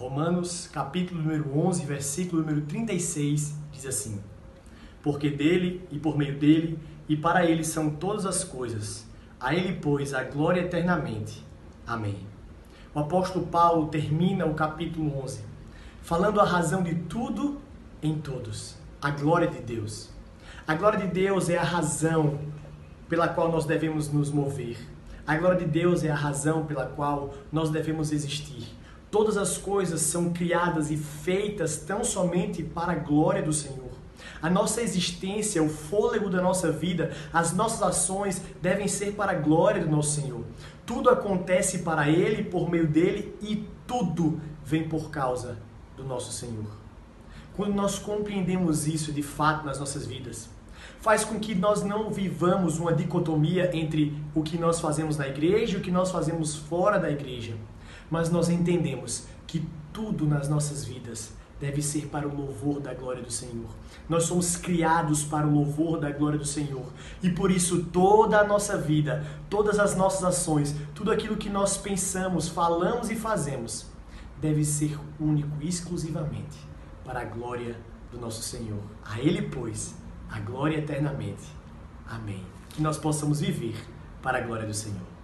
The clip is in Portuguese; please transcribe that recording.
Romanos, capítulo número 11, versículo número 36, diz assim: Porque dele e por meio dele e para ele são todas as coisas. A ele, pois, a glória eternamente. Amém. O apóstolo Paulo termina o capítulo 11 falando a razão de tudo em todos, a glória de Deus. A glória de Deus é a razão pela qual nós devemos nos mover. A glória de Deus é a razão pela qual nós devemos existir. Todas as coisas são criadas e feitas tão somente para a glória do Senhor. A nossa existência, o fôlego da nossa vida, as nossas ações devem ser para a glória do nosso Senhor. Tudo acontece para Ele, por meio dele e tudo vem por causa do nosso Senhor. Quando nós compreendemos isso de fato nas nossas vidas, faz com que nós não vivamos uma dicotomia entre o que nós fazemos na igreja e o que nós fazemos fora da igreja, mas nós entendemos que tudo nas nossas vidas deve ser para o louvor da glória do Senhor. Nós somos criados para o louvor da glória do Senhor. E por isso toda a nossa vida, todas as nossas ações, tudo aquilo que nós pensamos, falamos e fazemos, deve ser único, exclusivamente para a glória do nosso Senhor. A Ele, pois, a glória eternamente. Amém. Que nós possamos viver para a glória do Senhor.